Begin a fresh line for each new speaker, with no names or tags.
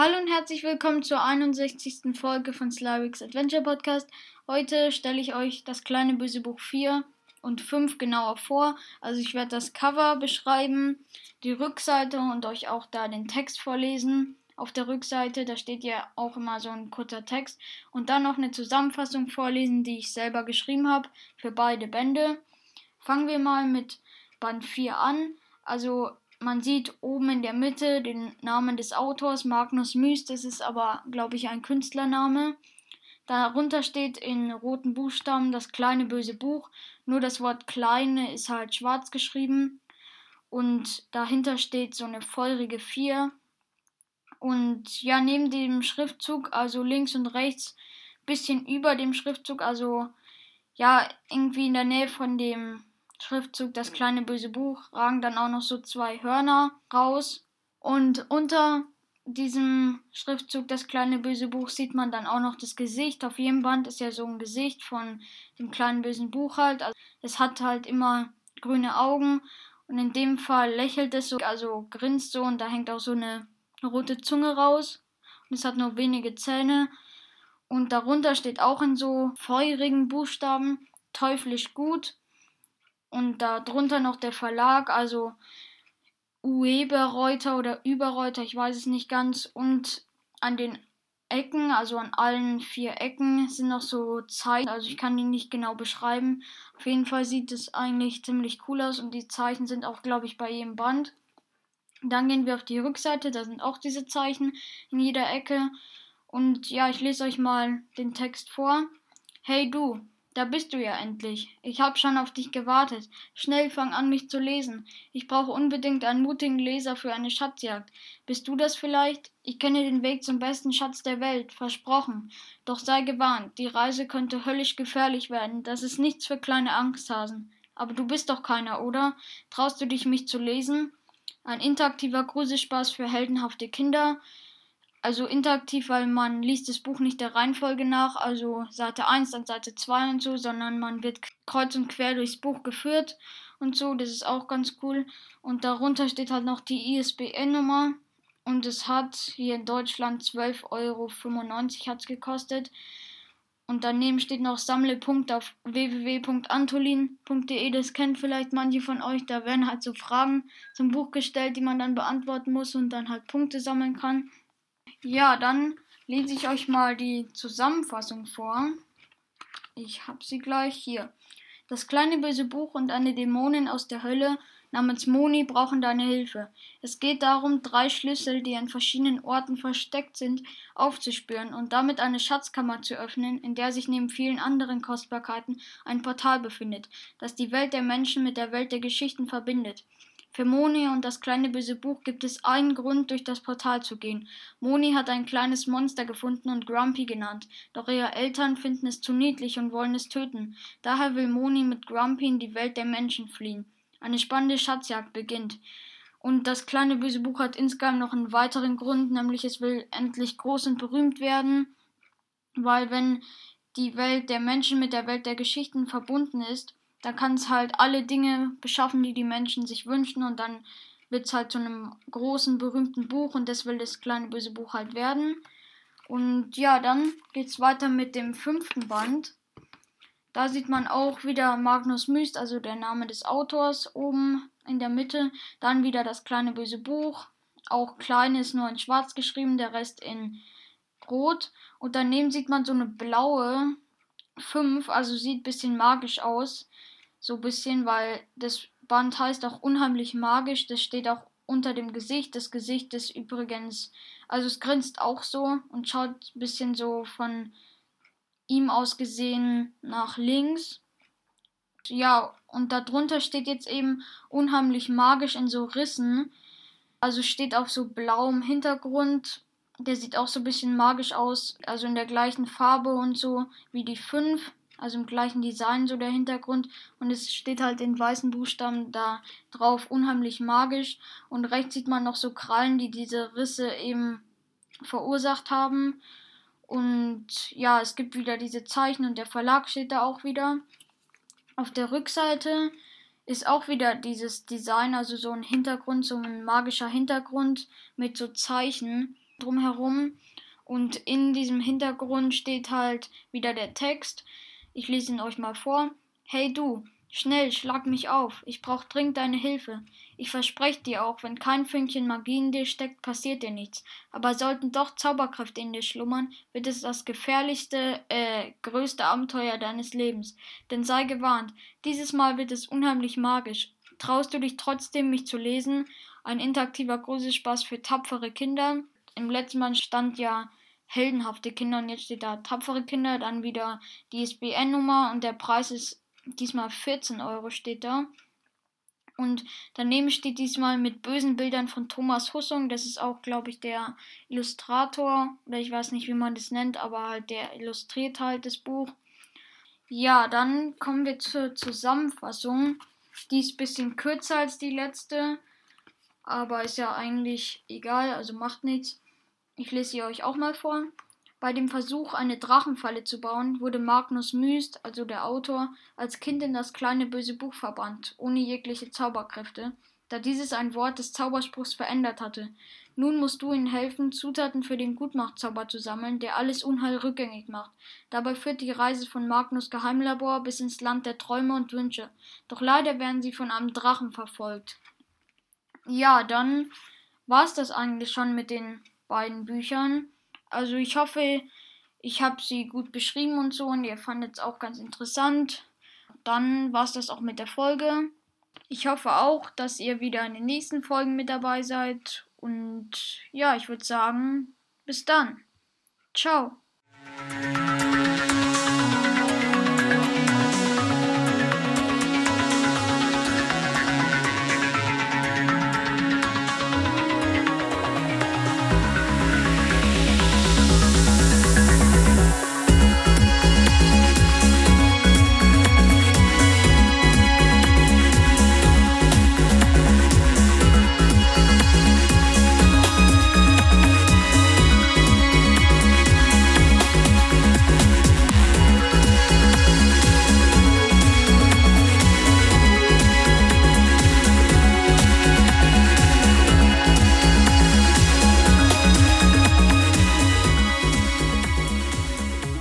Hallo und herzlich willkommen zur 61. Folge von Slavix Adventure Podcast. Heute stelle ich euch das kleine böse Buch 4 und 5 genauer vor. Also ich werde das Cover beschreiben, die Rückseite und euch auch da den Text vorlesen. Auf der Rückseite, da steht ja auch immer so ein kurzer Text und dann noch eine Zusammenfassung vorlesen, die ich selber geschrieben habe für beide Bände. Fangen wir mal mit Band 4 an. Also man sieht oben in der Mitte den Namen des Autors, Magnus Müs, das ist aber, glaube ich, ein Künstlername. Darunter steht in roten Buchstaben das kleine böse Buch, nur das Wort kleine ist halt schwarz geschrieben. Und dahinter steht so eine feurige 4. Und ja, neben dem Schriftzug, also links und rechts, bisschen über dem Schriftzug, also ja, irgendwie in der Nähe von dem Schriftzug Das kleine böse Buch ragen dann auch noch so zwei Hörner raus. Und unter diesem Schriftzug Das kleine böse Buch sieht man dann auch noch das Gesicht. Auf jedem Band ist ja so ein Gesicht von dem kleinen bösen Buch halt. Also es hat halt immer grüne Augen und in dem Fall lächelt es so, also grinst so und da hängt auch so eine rote Zunge raus. Und es hat nur wenige Zähne. Und darunter steht auch in so feurigen Buchstaben teuflisch gut und darunter noch der Verlag, also Ueberreuter oder Überreuter, ich weiß es nicht ganz. Und an den Ecken, also an allen vier Ecken, sind noch so Zeichen. Also ich kann die nicht genau beschreiben. Auf jeden Fall sieht es eigentlich ziemlich cool aus und die Zeichen sind auch, glaube ich, bei jedem Band. Dann gehen wir auf die Rückseite, da sind auch diese Zeichen in jeder Ecke. Und ja, ich lese euch mal den Text vor. Hey du, da bist du ja endlich. Ich hab schon auf dich gewartet. Schnell fang an, mich zu lesen. Ich brauche unbedingt einen mutigen Leser für eine Schatzjagd. Bist du das vielleicht? Ich kenne den Weg zum besten Schatz der Welt, versprochen. Doch sei gewarnt, die Reise könnte höllisch gefährlich werden. Das ist nichts für kleine Angsthasen. Aber du bist doch keiner, oder? Traust du dich, mich zu lesen? Ein interaktiver Gruselspaß für heldenhafte Kinder also interaktiv, weil man liest das Buch nicht der Reihenfolge nach, also Seite 1, dann Seite 2 und so, sondern man wird kreuz und quer durchs Buch geführt und so, das ist auch ganz cool. Und darunter steht halt noch die ISBN-Nummer und es hat hier in Deutschland 12,95 Euro hat's gekostet. Und daneben steht noch Sammle Punkte auf www.antolin.de. Das kennen vielleicht manche von euch. Da werden halt so Fragen zum Buch gestellt, die man dann beantworten muss und dann halt Punkte sammeln kann. Ja, dann lese ich euch mal die Zusammenfassung vor. Ich habe sie gleich hier. Das kleine böse Buch und eine Dämonin aus der Hölle namens Moni brauchen deine Hilfe. Es geht darum, drei Schlüssel, die an verschiedenen Orten versteckt sind, aufzuspüren und damit eine Schatzkammer zu öffnen, in der sich neben vielen anderen Kostbarkeiten ein Portal befindet, das die Welt der Menschen mit der Welt der Geschichten verbindet. Für Moni und das kleine böse Buch gibt es einen Grund, durch das Portal zu gehen. Moni hat ein kleines Monster gefunden und Grumpy genannt, doch ihre Eltern finden es zu niedlich und wollen es töten. Daher will Moni mit Grumpy in die Welt der Menschen fliehen. Eine spannende Schatzjagd beginnt. Und das kleine böse Buch hat insgesamt noch einen weiteren Grund, nämlich es will endlich groß und berühmt werden, weil wenn die Welt der Menschen mit der Welt der Geschichten verbunden ist, da kann es halt alle Dinge beschaffen, die die Menschen sich wünschen und dann wird es halt zu einem großen, berühmten Buch und das will das kleine böse Buch halt werden. Und ja, dann geht es weiter mit dem fünften Band. Da sieht man auch wieder Magnus Myst, also der Name des Autors, oben in der Mitte. Dann wieder das kleine böse Buch. Auch klein ist nur in schwarz geschrieben, der Rest in rot. Und daneben sieht man so eine blaue 5, also sieht ein bisschen magisch aus. So ein bisschen, weil das Band heißt auch unheimlich magisch. Das steht auch unter dem Gesicht. Das Gesicht ist übrigens, also es grinst auch so und schaut ein bisschen so von ihm aus gesehen nach links. Ja, und darunter steht jetzt eben unheimlich magisch in so Rissen. Also steht auf so blauem Hintergrund. Der sieht auch so ein bisschen magisch aus, also in der gleichen Farbe und so wie die 5 also im gleichen Design so der Hintergrund. Und es steht halt in weißen Buchstaben da drauf unheimlich magisch. Und rechts sieht man noch so Krallen, die diese Risse eben verursacht haben. Und ja, es gibt wieder diese Zeichen und der Verlag steht da auch wieder. Auf der Rückseite ist auch wieder dieses Design, also so ein Hintergrund, so ein magischer Hintergrund mit so Zeichen drumherum. Und in diesem Hintergrund steht halt wieder der Text. Ich lese ihn euch mal vor. Hey du, Schnell, schlag mich auf. Ich brauch dringend deine Hilfe. Ich verspreche dir auch, wenn kein Fünkchen Magie in dir steckt, passiert dir nichts. Aber sollten doch Zauberkräfte in dir schlummern, wird es das gefährlichste, äh, größte Abenteuer deines Lebens. Denn sei gewarnt, dieses Mal wird es unheimlich magisch. Traust du dich trotzdem, mich zu lesen? Ein interaktiver Gruselspaß für tapfere Kinder. Im letzten Mal stand ja heldenhafte Kinder und jetzt steht da tapfere Kinder, dann wieder die ISBN-Nummer und der Preis ist Diesmal 14 Euro steht da. Und daneben steht diesmal mit bösen Bildern von Thomas Hussung. Das ist auch, glaube ich, der Illustrator. Oder ich weiß nicht, wie man das nennt, aber halt der illustriert halt das Buch. Ja, dann kommen wir zur Zusammenfassung. Die ist ein bisschen kürzer als die letzte. Aber ist ja eigentlich egal, also macht nichts. Ich lese sie euch auch mal vor. Bei dem Versuch, eine Drachenfalle zu bauen, wurde Magnus Myst, also der Autor, als Kind in das kleine böse Buch verbannt, ohne jegliche Zauberkräfte, da dieses ein Wort des Zauberspruchs verändert hatte. Nun musst du ihnen helfen, Zutaten für den Gutmachzauber zu sammeln, der alles Unheil rückgängig macht. Dabei führt die Reise von Magnus Geheimlabor bis ins Land der Träume und Wünsche. Doch leider werden sie von einem Drachen verfolgt. Ja, dann war's das eigentlich schon mit den beiden Büchern. Also ich hoffe, ich habe sie gut beschrieben und so und ihr fandet es auch ganz interessant. Dann war es das auch mit der Folge. Ich hoffe auch, dass ihr wieder in den nächsten Folgen mit dabei seid. Und ja, ich würde sagen, bis dann. Ciao.